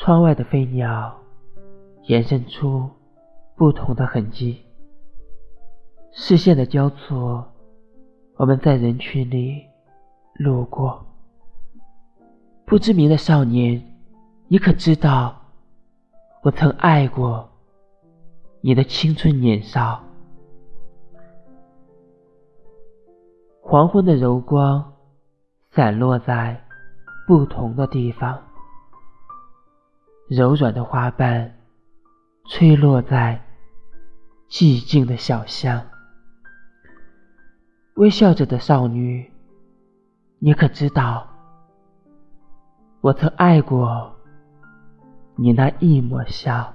窗外的飞鸟延伸出不同的痕迹，视线的交错，我们在人群里路过。不知名的少年，你可知道，我曾爱过你的青春年少。黄昏的柔光散落在不同的地方，柔软的花瓣吹落在寂静的小巷。微笑着的少女，你可知道？我曾爱过你那一抹笑。